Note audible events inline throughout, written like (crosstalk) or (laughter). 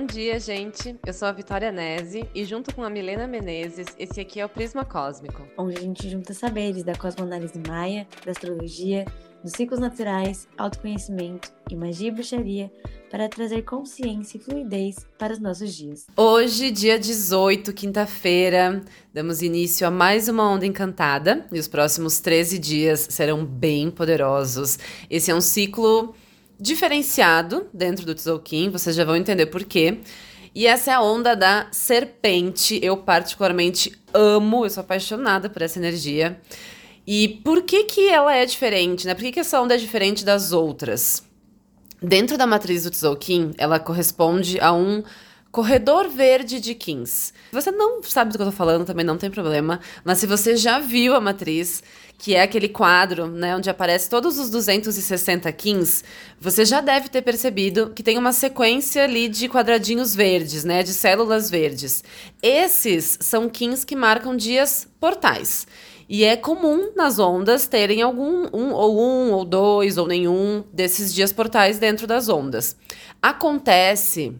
Bom dia, gente. Eu sou a Vitória Nese e junto com a Milena Menezes, esse aqui é o Prisma Cósmico. Onde a gente junta saberes da cosmoanálise maia, da astrologia, dos ciclos naturais, autoconhecimento e magia e bruxaria para trazer consciência e fluidez para os nossos dias. Hoje, dia 18, quinta-feira, damos início a mais uma onda encantada e os próximos 13 dias serão bem poderosos. Esse é um ciclo diferenciado dentro do Tzolk'in, vocês já vão entender por quê. E essa é a onda da serpente. Eu particularmente amo, eu sou apaixonada por essa energia. E por que que ela é diferente, né? Por que, que essa onda é diferente das outras? Dentro da matriz do Tzolk'in, ela corresponde a um corredor verde de Kins. Se você não sabe do que eu tô falando, também não tem problema. Mas se você já viu a matriz, que é aquele quadro, né, onde aparece todos os 260 Kins, você já deve ter percebido que tem uma sequência ali de quadradinhos verdes, né, de células verdes. Esses são Kins que marcam dias portais. E é comum nas ondas terem algum, um, ou um, ou dois, ou nenhum desses dias portais dentro das ondas. Acontece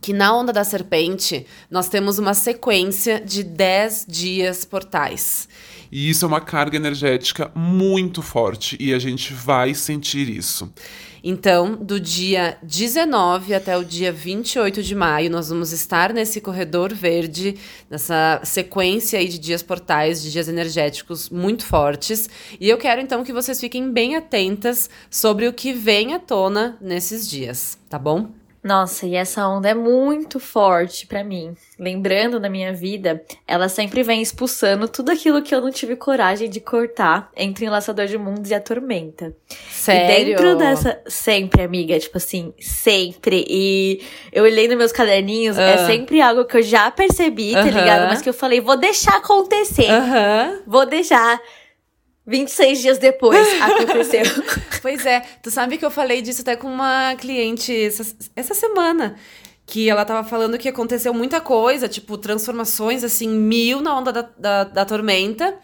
que na onda da serpente nós temos uma sequência de 10 dias portais. E isso é uma carga energética muito forte e a gente vai sentir isso. Então, do dia 19 até o dia 28 de maio, nós vamos estar nesse corredor verde, nessa sequência aí de dias portais, de dias energéticos muito fortes. E eu quero então que vocês fiquem bem atentas sobre o que vem à tona nesses dias, tá bom? Nossa, e essa onda é muito forte para mim. Lembrando na minha vida, ela sempre vem expulsando tudo aquilo que eu não tive coragem de cortar entre Enlaçador de Mundos e a Tormenta. Sério? E dentro dessa. Sempre, amiga, tipo assim, sempre. E eu olhei nos meus caderninhos, uh. é ah. sempre algo que eu já percebi, tá uh -huh. ligado? Mas que eu falei, vou deixar acontecer. Uh -huh. Vou deixar. 26 dias depois (laughs) aconteceu. pois é, tu sabe que eu falei disso até com uma cliente essa, essa semana. Que ela tava falando que aconteceu muita coisa, tipo, transformações, assim, mil na onda da, da, da tormenta.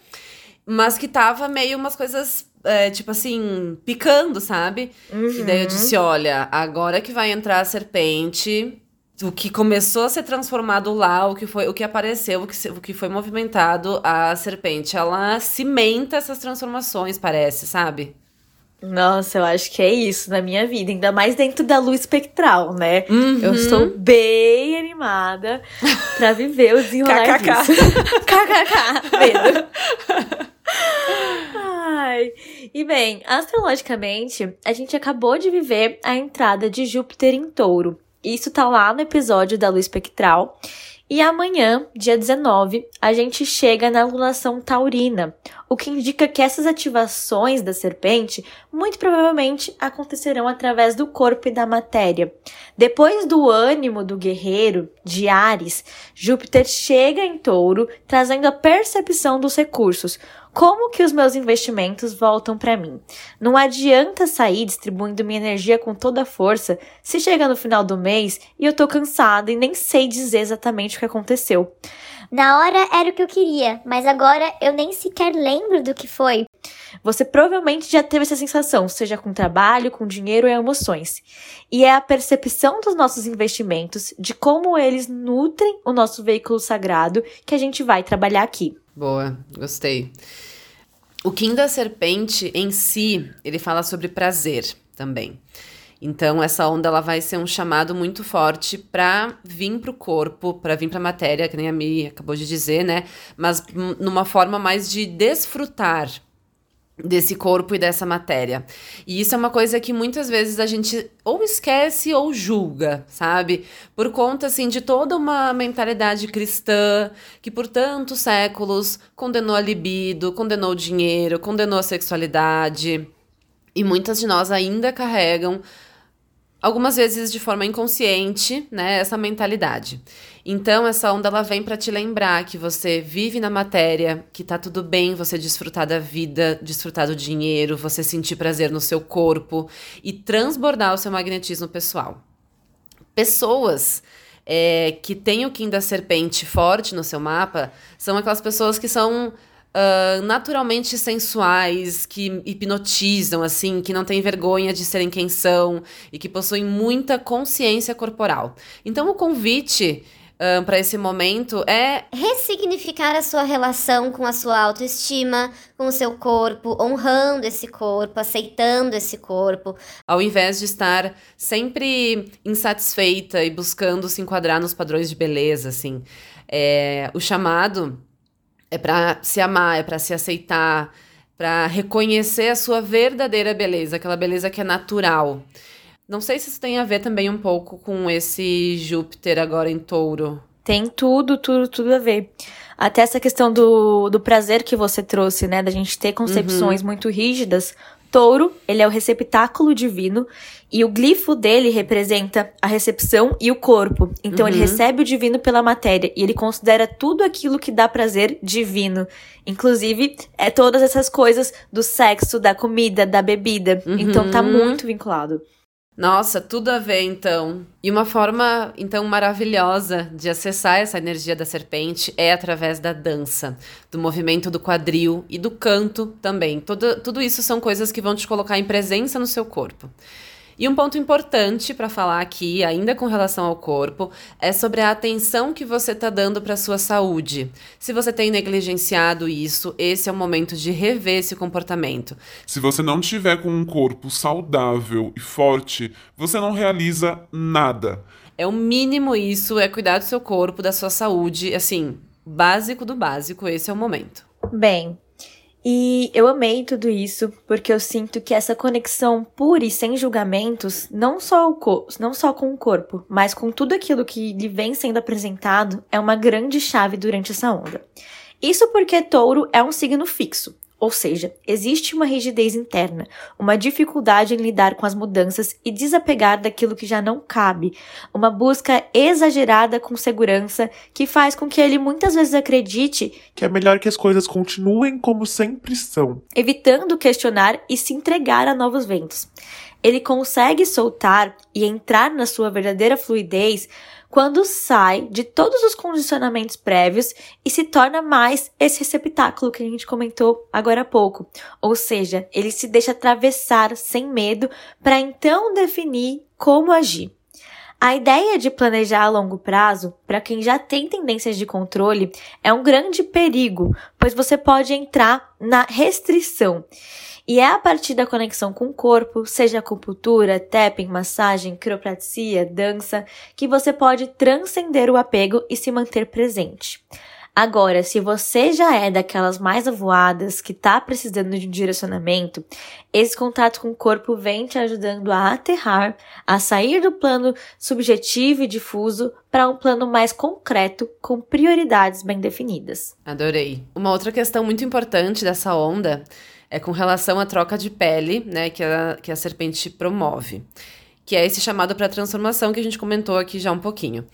Mas que tava meio umas coisas, é, tipo assim, picando, sabe? Uhum. E daí eu disse: olha, agora que vai entrar a serpente, o que começou a ser transformado lá, o que foi, o que apareceu, o que, se, o que foi movimentado, a serpente, ela cimenta essas transformações, parece, sabe? Nossa, eu acho que é isso na minha vida, ainda mais dentro da luz espectral, né? Uhum. Eu estou bem animada para viver o desenrolar disso. (laughs) KKK, medo. Ai. E bem, astrologicamente, a gente acabou de viver a entrada de Júpiter em Touro. Isso tá lá no episódio da luz espectral. E amanhã, dia 19, a gente chega na lunação taurina, o que indica que essas ativações da serpente muito provavelmente acontecerão através do corpo e da matéria. Depois do ânimo do guerreiro, de Ares, Júpiter chega em touro, trazendo a percepção dos recursos, como que os meus investimentos voltam para mim? Não adianta sair distribuindo minha energia com toda a força se chega no final do mês e eu tô cansada e nem sei dizer exatamente o que aconteceu. Na hora era o que eu queria, mas agora eu nem sequer lembro do que foi. Você provavelmente já teve essa sensação, seja com trabalho, com dinheiro e emoções. E é a percepção dos nossos investimentos, de como eles nutrem o nosso veículo sagrado, que a gente vai trabalhar aqui. Boa, gostei. O Kim da Serpente em si, ele fala sobre prazer também. Então essa onda ela vai ser um chamado muito forte para vir para o corpo, para vir para a matéria, que nem a Mi acabou de dizer, né? Mas numa forma mais de desfrutar desse corpo e dessa matéria. E isso é uma coisa que muitas vezes a gente ou esquece ou julga, sabe? Por conta assim de toda uma mentalidade cristã que por tantos séculos condenou a libido, condenou o dinheiro, condenou a sexualidade. E muitas de nós ainda carregam algumas vezes de forma inconsciente, né, essa mentalidade. Então essa onda ela vem para te lembrar que você vive na matéria, que tá tudo bem você desfrutar da vida, desfrutar do dinheiro, você sentir prazer no seu corpo e transbordar o seu magnetismo pessoal. Pessoas é, que têm o Kim da serpente forte no seu mapa são aquelas pessoas que são uh, naturalmente sensuais, que hipnotizam, assim, que não têm vergonha de serem quem são e que possuem muita consciência corporal. Então, o convite um, para esse momento é ressignificar a sua relação com a sua autoestima, com o seu corpo, honrando esse corpo, aceitando esse corpo, ao invés de estar sempre insatisfeita e buscando se enquadrar nos padrões de beleza, assim. É, o chamado é para se amar, é para se aceitar, para reconhecer a sua verdadeira beleza, aquela beleza que é natural. Não sei se isso tem a ver também um pouco com esse Júpiter agora em touro. Tem tudo, tudo, tudo a ver. Até essa questão do, do prazer que você trouxe, né? Da gente ter concepções uhum. muito rígidas. Touro, ele é o receptáculo divino e o glifo dele representa a recepção e o corpo. Então uhum. ele recebe o divino pela matéria e ele considera tudo aquilo que dá prazer divino. Inclusive, é todas essas coisas do sexo, da comida, da bebida. Uhum. Então tá uhum. muito vinculado. Nossa, tudo a ver então. E uma forma então maravilhosa de acessar essa energia da serpente é através da dança, do movimento do quadril e do canto também. Tudo, tudo isso são coisas que vão te colocar em presença no seu corpo. E um ponto importante para falar aqui, ainda com relação ao corpo, é sobre a atenção que você está dando para sua saúde. Se você tem negligenciado isso, esse é o momento de rever esse comportamento. Se você não tiver com um corpo saudável e forte, você não realiza nada. É o mínimo isso, é cuidar do seu corpo, da sua saúde, assim, básico do básico, esse é o momento. Bem, e eu amei tudo isso porque eu sinto que essa conexão pura e sem julgamentos, não só, o não só com o corpo, mas com tudo aquilo que lhe vem sendo apresentado, é uma grande chave durante essa onda. Isso porque touro é um signo fixo, ou seja, existe uma rigidez interna, uma dificuldade em lidar com as mudanças e desapegar daquilo que já não cabe, uma busca exagerada com segurança que faz com que ele muitas vezes acredite que é melhor que as coisas continuem como sempre são, evitando questionar e se entregar a novos ventos. Ele consegue soltar e entrar na sua verdadeira fluidez quando sai de todos os condicionamentos prévios e se torna mais esse receptáculo que a gente comentou agora há pouco. Ou seja, ele se deixa atravessar sem medo para então definir como agir. A ideia de planejar a longo prazo, para quem já tem tendências de controle, é um grande perigo, pois você pode entrar na restrição. E é a partir da conexão com o corpo, seja acupuntura, tapping, massagem, quiropraxia, dança, que você pode transcender o apego e se manter presente. Agora, se você já é daquelas mais avoadas que tá precisando de um direcionamento, esse contato com o corpo vem te ajudando a aterrar, a sair do plano subjetivo e difuso para um plano mais concreto com prioridades bem definidas. Adorei. Uma outra questão muito importante dessa onda é com relação à troca de pele, né, que a, que a serpente promove, que é esse chamado para transformação que a gente comentou aqui já um pouquinho.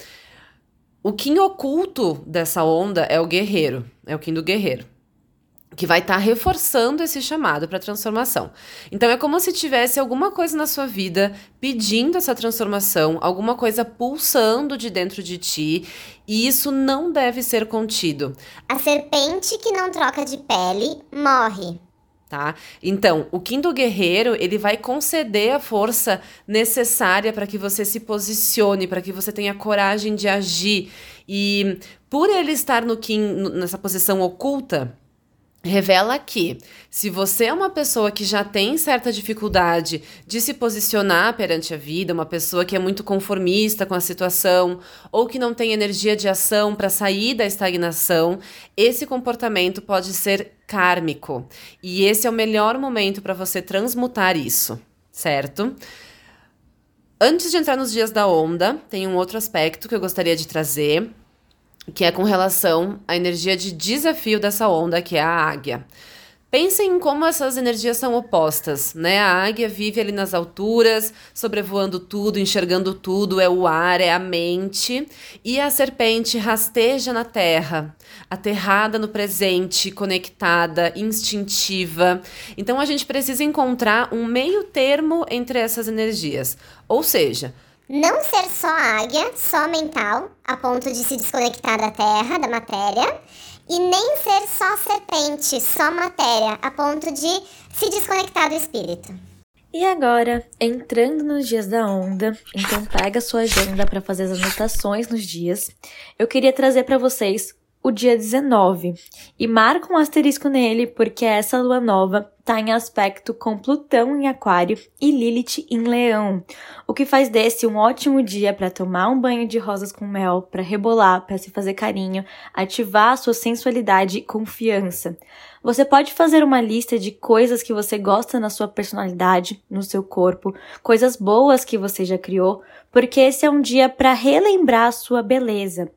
O Kim oculto dessa onda é o guerreiro, é o Kim do guerreiro, que vai estar tá reforçando esse chamado para transformação. Então é como se tivesse alguma coisa na sua vida pedindo essa transformação, alguma coisa pulsando de dentro de ti, e isso não deve ser contido. A serpente que não troca de pele morre tá? Então, o Kim do Guerreiro, ele vai conceder a força necessária para que você se posicione, para que você tenha coragem de agir. E por ele estar no Kim, nessa posição oculta, revela que se você é uma pessoa que já tem certa dificuldade de se posicionar perante a vida, uma pessoa que é muito conformista com a situação ou que não tem energia de ação para sair da estagnação, esse comportamento pode ser kármico. E esse é o melhor momento para você transmutar isso, certo? Antes de entrar nos dias da onda, tem um outro aspecto que eu gostaria de trazer, que é com relação à energia de desafio dessa onda, que é a águia. Pensem em como essas energias são opostas, né? A águia vive ali nas alturas, sobrevoando tudo, enxergando tudo, é o ar, é a mente, e a serpente rasteja na terra, aterrada no presente, conectada, instintiva. Então a gente precisa encontrar um meio termo entre essas energias. Ou seja, não ser só águia, só mental, a ponto de se desconectar da terra, da matéria, e nem ser só serpente, só matéria, a ponto de se desconectar do espírito. E agora, entrando nos dias da onda, então pega sua agenda para fazer as anotações nos dias. Eu queria trazer para vocês o dia 19 e marca um asterisco nele porque essa lua nova está em aspecto com Plutão em Aquário e Lilith em Leão, o que faz desse um ótimo dia para tomar um banho de rosas com mel, para rebolar, para se fazer carinho, ativar a sua sensualidade e confiança. Você pode fazer uma lista de coisas que você gosta na sua personalidade, no seu corpo, coisas boas que você já criou, porque esse é um dia para relembrar a sua beleza.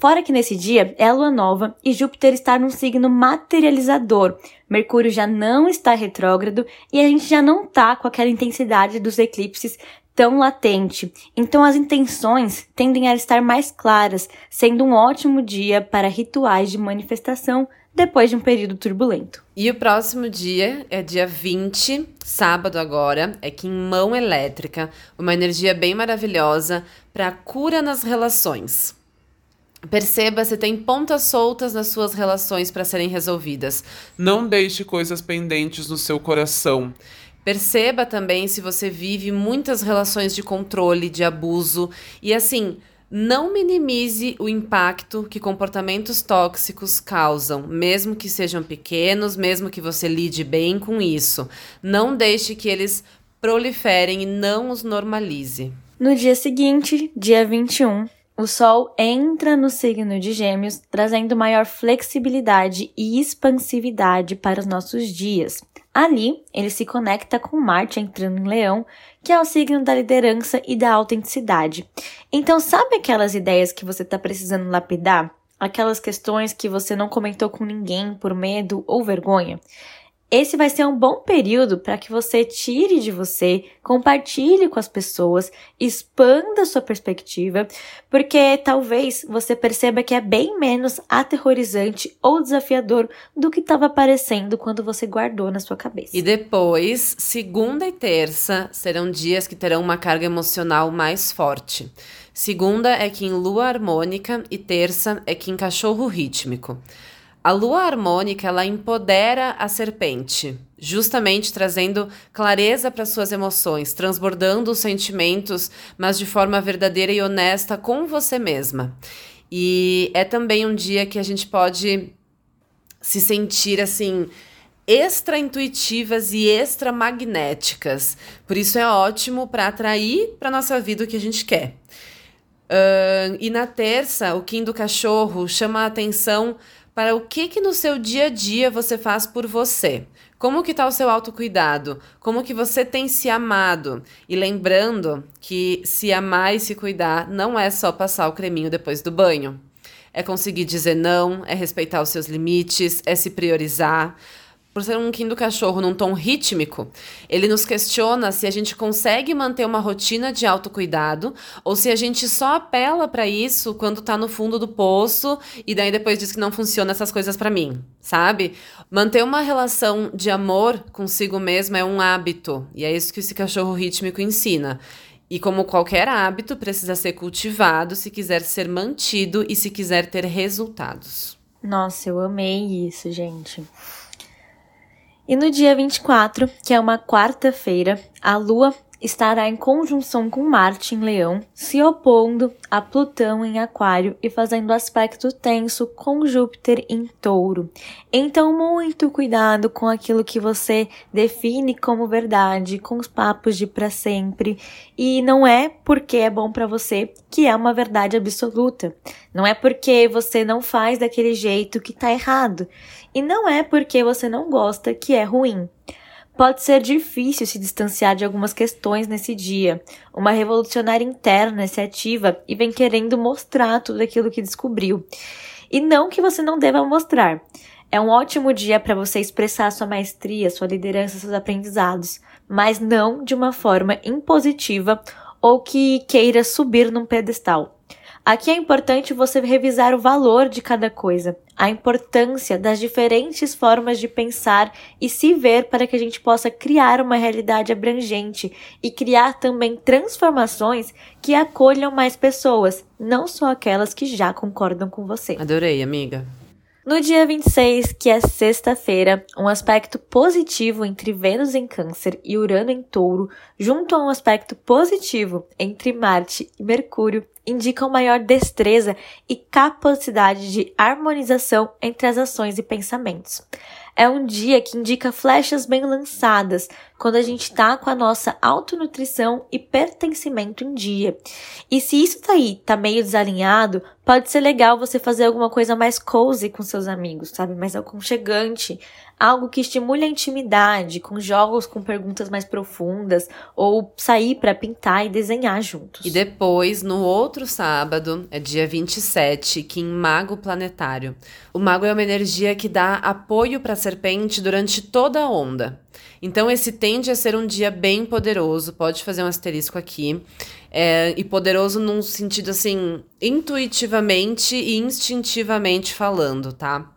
Fora que nesse dia é a lua nova e Júpiter está num signo materializador. Mercúrio já não está retrógrado e a gente já não tá com aquela intensidade dos eclipses tão latente. Então as intenções tendem a estar mais claras, sendo um ótimo dia para rituais de manifestação depois de um período turbulento. E o próximo dia é dia 20, sábado agora, é que em mão elétrica, uma energia bem maravilhosa para cura nas relações. Perceba se tem pontas soltas nas suas relações para serem resolvidas. Não deixe coisas pendentes no seu coração. Perceba também se você vive muitas relações de controle, de abuso e assim, não minimize o impacto que comportamentos tóxicos causam, mesmo que sejam pequenos, mesmo que você lide bem com isso. Não deixe que eles proliferem e não os normalize. No dia seguinte, dia 21, o Sol entra no signo de Gêmeos, trazendo maior flexibilidade e expansividade para os nossos dias. Ali, ele se conecta com Marte entrando em Leão, que é o signo da liderança e da autenticidade. Então, sabe aquelas ideias que você está precisando lapidar? Aquelas questões que você não comentou com ninguém por medo ou vergonha? Esse vai ser um bom período para que você tire de você, compartilhe com as pessoas, expanda sua perspectiva, porque talvez você perceba que é bem menos aterrorizante ou desafiador do que estava parecendo quando você guardou na sua cabeça. E depois, segunda e terça serão dias que terão uma carga emocional mais forte. Segunda é que em lua harmônica e terça é que em cachorro rítmico. A lua harmônica ela empodera a serpente, justamente trazendo clareza para suas emoções, transbordando os sentimentos, mas de forma verdadeira e honesta com você mesma. E é também um dia que a gente pode se sentir assim extra intuitivas e extra magnéticas. Por isso é ótimo para atrair para nossa vida o que a gente quer. Uh, e na terça, o Kim do cachorro chama a atenção para o que que no seu dia a dia você faz por você. Como que está o seu autocuidado? Como que você tem se amado? E lembrando que se amar e se cuidar não é só passar o creminho depois do banho. É conseguir dizer não, é respeitar os seus limites, é se priorizar por ser um Kim do cachorro num tom rítmico, ele nos questiona se a gente consegue manter uma rotina de autocuidado ou se a gente só apela para isso quando tá no fundo do poço e daí depois diz que não funciona essas coisas para mim, sabe? Manter uma relação de amor consigo mesmo é um hábito e é isso que esse cachorro rítmico ensina. E como qualquer hábito, precisa ser cultivado se quiser ser mantido e se quiser ter resultados. Nossa, eu amei isso, gente. E no dia 24, que é uma quarta-feira, a Lua estará em conjunção com Marte em Leão, se opondo a Plutão em Aquário e fazendo aspecto tenso com Júpiter em Touro. Então, muito cuidado com aquilo que você define como verdade, com os papos de para sempre. E não é porque é bom para você que é uma verdade absoluta. Não é porque você não faz daquele jeito que tá errado. E não é porque você não gosta que é ruim. Pode ser difícil se distanciar de algumas questões nesse dia. Uma revolucionária interna se ativa e vem querendo mostrar tudo aquilo que descobriu. E não que você não deva mostrar. É um ótimo dia para você expressar sua maestria, sua liderança, seus aprendizados, mas não de uma forma impositiva ou que queira subir num pedestal. Aqui é importante você revisar o valor de cada coisa, a importância das diferentes formas de pensar e se ver para que a gente possa criar uma realidade abrangente e criar também transformações que acolham mais pessoas, não só aquelas que já concordam com você. Adorei, amiga. No dia 26, que é sexta-feira, um aspecto positivo entre Vênus em Câncer e Urano em Touro, junto a um aspecto positivo entre Marte e Mercúrio, indicam maior destreza e capacidade de harmonização entre as ações e pensamentos. É um dia que indica flechas bem lançadas, quando a gente tá com a nossa autonutrição e pertencimento em dia. E se isso tá aí, tá meio desalinhado, pode ser legal você fazer alguma coisa mais cozy com seus amigos, sabe? Mais aconchegante, algo que estimule a intimidade, com jogos com perguntas mais profundas, ou sair para pintar e desenhar juntos. E depois, no outro sábado, é dia 27, que em Mago Planetário. O mago é uma energia que dá apoio para a serpente durante toda a onda. Então, esse tende a ser um dia bem poderoso, pode fazer um asterisco aqui. É, e poderoso num sentido assim, intuitivamente e instintivamente falando, tá?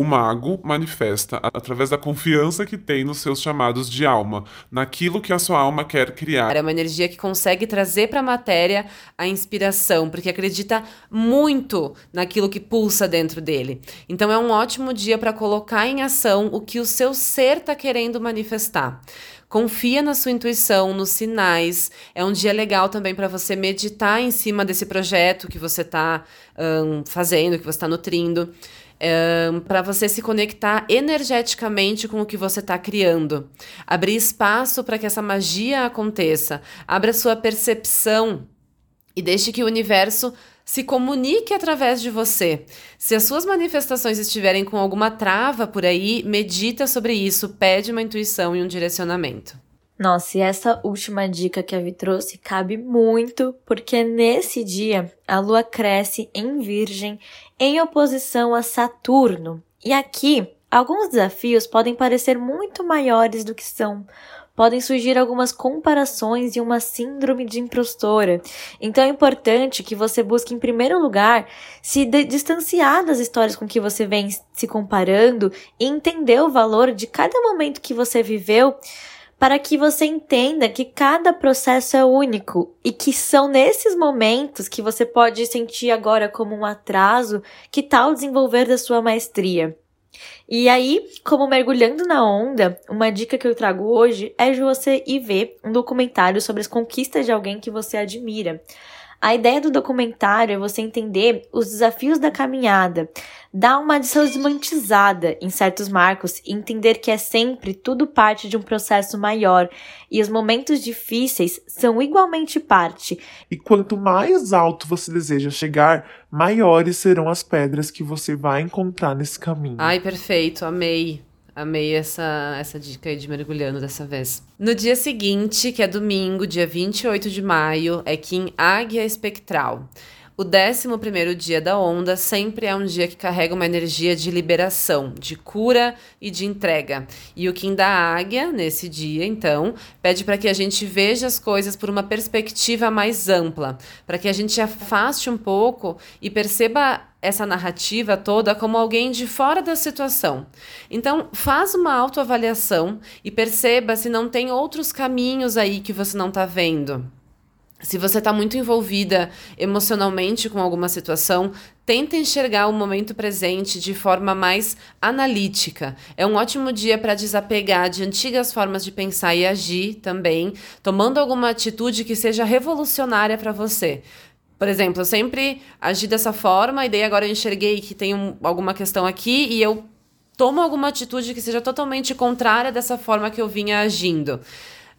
O mago manifesta através da confiança que tem nos seus chamados de alma, naquilo que a sua alma quer criar. É uma energia que consegue trazer para a matéria a inspiração, porque acredita muito naquilo que pulsa dentro dele. Então é um ótimo dia para colocar em ação o que o seu ser está querendo manifestar. Confia na sua intuição, nos sinais. É um dia legal também para você meditar em cima desse projeto que você está um, fazendo, que você está nutrindo para você se conectar energeticamente com o que você está criando. Abrir espaço para que essa magia aconteça. Abra sua percepção e deixe que o universo se comunique através de você. Se as suas manifestações estiverem com alguma trava por aí, medita sobre isso, pede uma intuição e um direcionamento. Nossa, e essa última dica que a Vi trouxe cabe muito, porque nesse dia a lua cresce em Virgem em oposição a Saturno. E aqui, alguns desafios podem parecer muito maiores do que são. Podem surgir algumas comparações e uma síndrome de impostora. Então é importante que você busque, em primeiro lugar, se distanciar das histórias com que você vem se comparando e entender o valor de cada momento que você viveu para que você entenda que cada processo é único e que são nesses momentos que você pode sentir agora como um atraso que tal desenvolver da sua maestria. E aí, como mergulhando na onda, uma dica que eu trago hoje é de você ir ver um documentário sobre as conquistas de alguém que você admira. A ideia do documentário é você entender os desafios da caminhada, dar uma desromantizada em certos marcos e entender que é sempre tudo parte de um processo maior e os momentos difíceis são igualmente parte. E quanto mais alto você deseja chegar, maiores serão as pedras que você vai encontrar nesse caminho. Ai, perfeito, amei. Amei essa, essa dica aí de mergulhando dessa vez. No dia seguinte, que é domingo, dia 28 de maio, é Kim Águia Espectral. O 11 dia da onda sempre é um dia que carrega uma energia de liberação, de cura e de entrega. E o Kim da Águia, nesse dia, então, pede para que a gente veja as coisas por uma perspectiva mais ampla, para que a gente afaste um pouco e perceba essa narrativa toda como alguém de fora da situação. Então, faz uma autoavaliação e perceba se não tem outros caminhos aí que você não está vendo. Se você está muito envolvida emocionalmente com alguma situação, tenta enxergar o momento presente de forma mais analítica. É um ótimo dia para desapegar de antigas formas de pensar e agir também, tomando alguma atitude que seja revolucionária para você. Por exemplo, eu sempre agi dessa forma e daí agora eu enxerguei que tem um, alguma questão aqui e eu tomo alguma atitude que seja totalmente contrária dessa forma que eu vinha agindo.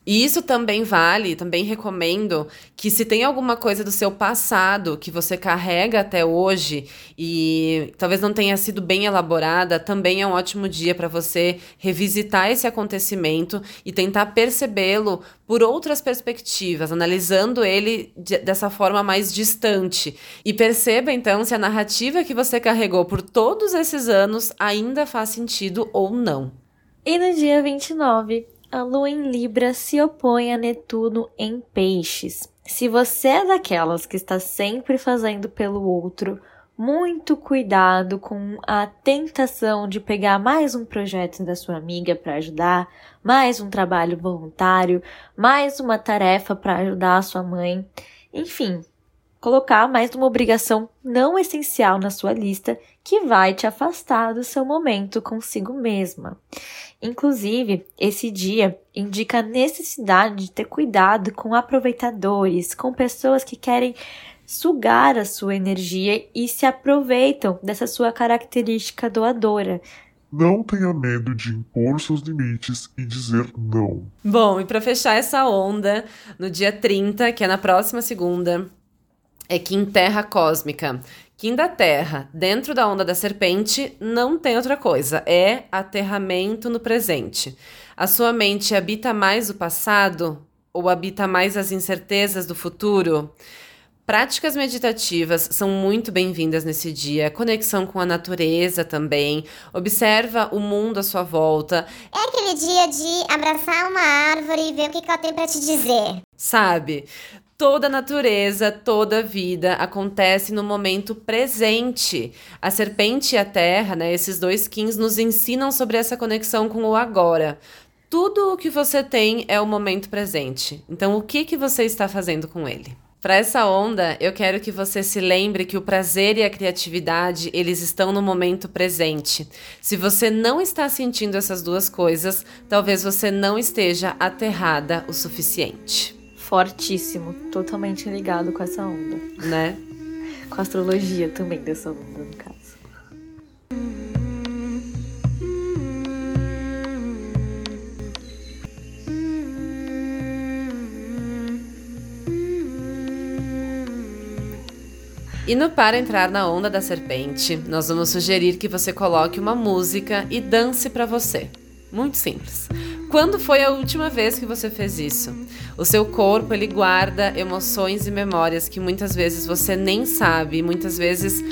E isso também vale, também recomendo que se tem alguma coisa do seu passado que você carrega até hoje e talvez não tenha sido bem elaborada, também é um ótimo dia para você revisitar esse acontecimento e tentar percebê-lo por outras perspectivas, analisando ele de, dessa forma mais distante. E perceba então se a narrativa que você carregou por todos esses anos ainda faz sentido ou não. E no dia 29, a lua em Libra se opõe a Netuno em Peixes. Se você é daquelas que está sempre fazendo pelo outro, muito cuidado com a tentação de pegar mais um projeto da sua amiga para ajudar, mais um trabalho voluntário, mais uma tarefa para ajudar a sua mãe. Enfim, colocar mais uma obrigação não essencial na sua lista que vai te afastar do seu momento consigo mesma. Inclusive, esse dia indica a necessidade de ter cuidado com aproveitadores, com pessoas que querem sugar a sua energia e se aproveitam dessa sua característica doadora. Não tenha medo de impor seus limites e dizer não. Bom, e para fechar essa onda, no dia 30, que é na próxima segunda, é Kim Terra Cósmica. Kim da Terra, dentro da onda da serpente, não tem outra coisa, é aterramento no presente. A sua mente habita mais o passado ou habita mais as incertezas do futuro? Práticas meditativas são muito bem-vindas nesse dia. Conexão com a natureza também. Observa o mundo à sua volta. É aquele dia de abraçar uma árvore e ver o que, que ela tem para te dizer. Sabe? Toda natureza, toda vida acontece no momento presente. A serpente e a terra, né, esses dois kins, nos ensinam sobre essa conexão com o agora. Tudo o que você tem é o momento presente. Então, o que, que você está fazendo com ele? Para essa onda, eu quero que você se lembre que o prazer e a criatividade, eles estão no momento presente. Se você não está sentindo essas duas coisas, talvez você não esteja aterrada o suficiente fortíssimo, totalmente ligado com essa onda. Né? Com a astrologia também dessa onda, no caso. E no Para Entrar na Onda da Serpente, nós vamos sugerir que você coloque uma música e dance para você. Muito simples. Quando foi a última vez que você fez isso? O seu corpo, ele guarda emoções e memórias que muitas vezes você nem sabe, muitas vezes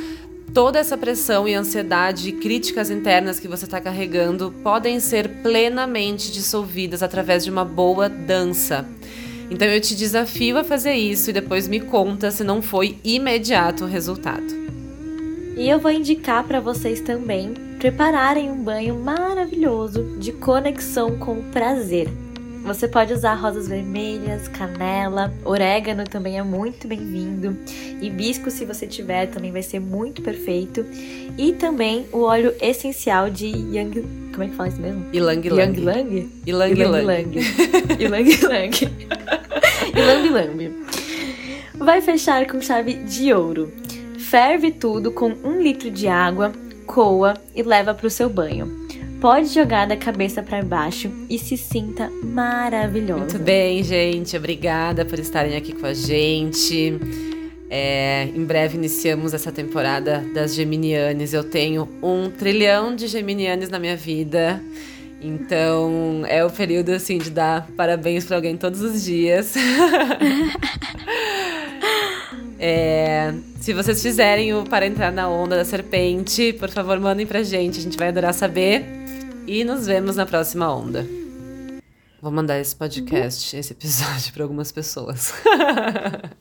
toda essa pressão e ansiedade e críticas internas que você está carregando podem ser plenamente dissolvidas através de uma boa dança. Então eu te desafio a fazer isso e depois me conta se não foi imediato o resultado. E eu vou indicar para vocês também prepararem um banho maravilhoso de conexão com o prazer. Você pode usar rosas vermelhas, canela, orégano também é muito bem-vindo. Hibisco, se você tiver, também vai ser muito perfeito. E também o óleo essencial de Yang. Como é que fala isso mesmo? Ilang Lang. Yang Lang? Ilang Lang. Ilang Lang. Ilang Lang. Vai fechar com chave de ouro. Ferve tudo com um litro de água, coa e leva para o seu banho. Pode jogar da cabeça para baixo e se sinta maravilhosa. Muito bem, gente. Obrigada por estarem aqui com a gente. É, em breve iniciamos essa temporada das Geminianes. Eu tenho um trilhão de Geminianes na minha vida. Então é o período assim de dar parabéns para alguém todos os dias. (laughs) É, se vocês fizerem o Para Entrar na Onda da Serpente, por favor, mandem pra gente. A gente vai adorar saber. E nos vemos na próxima onda. Vou mandar esse podcast, esse episódio, para algumas pessoas. (laughs)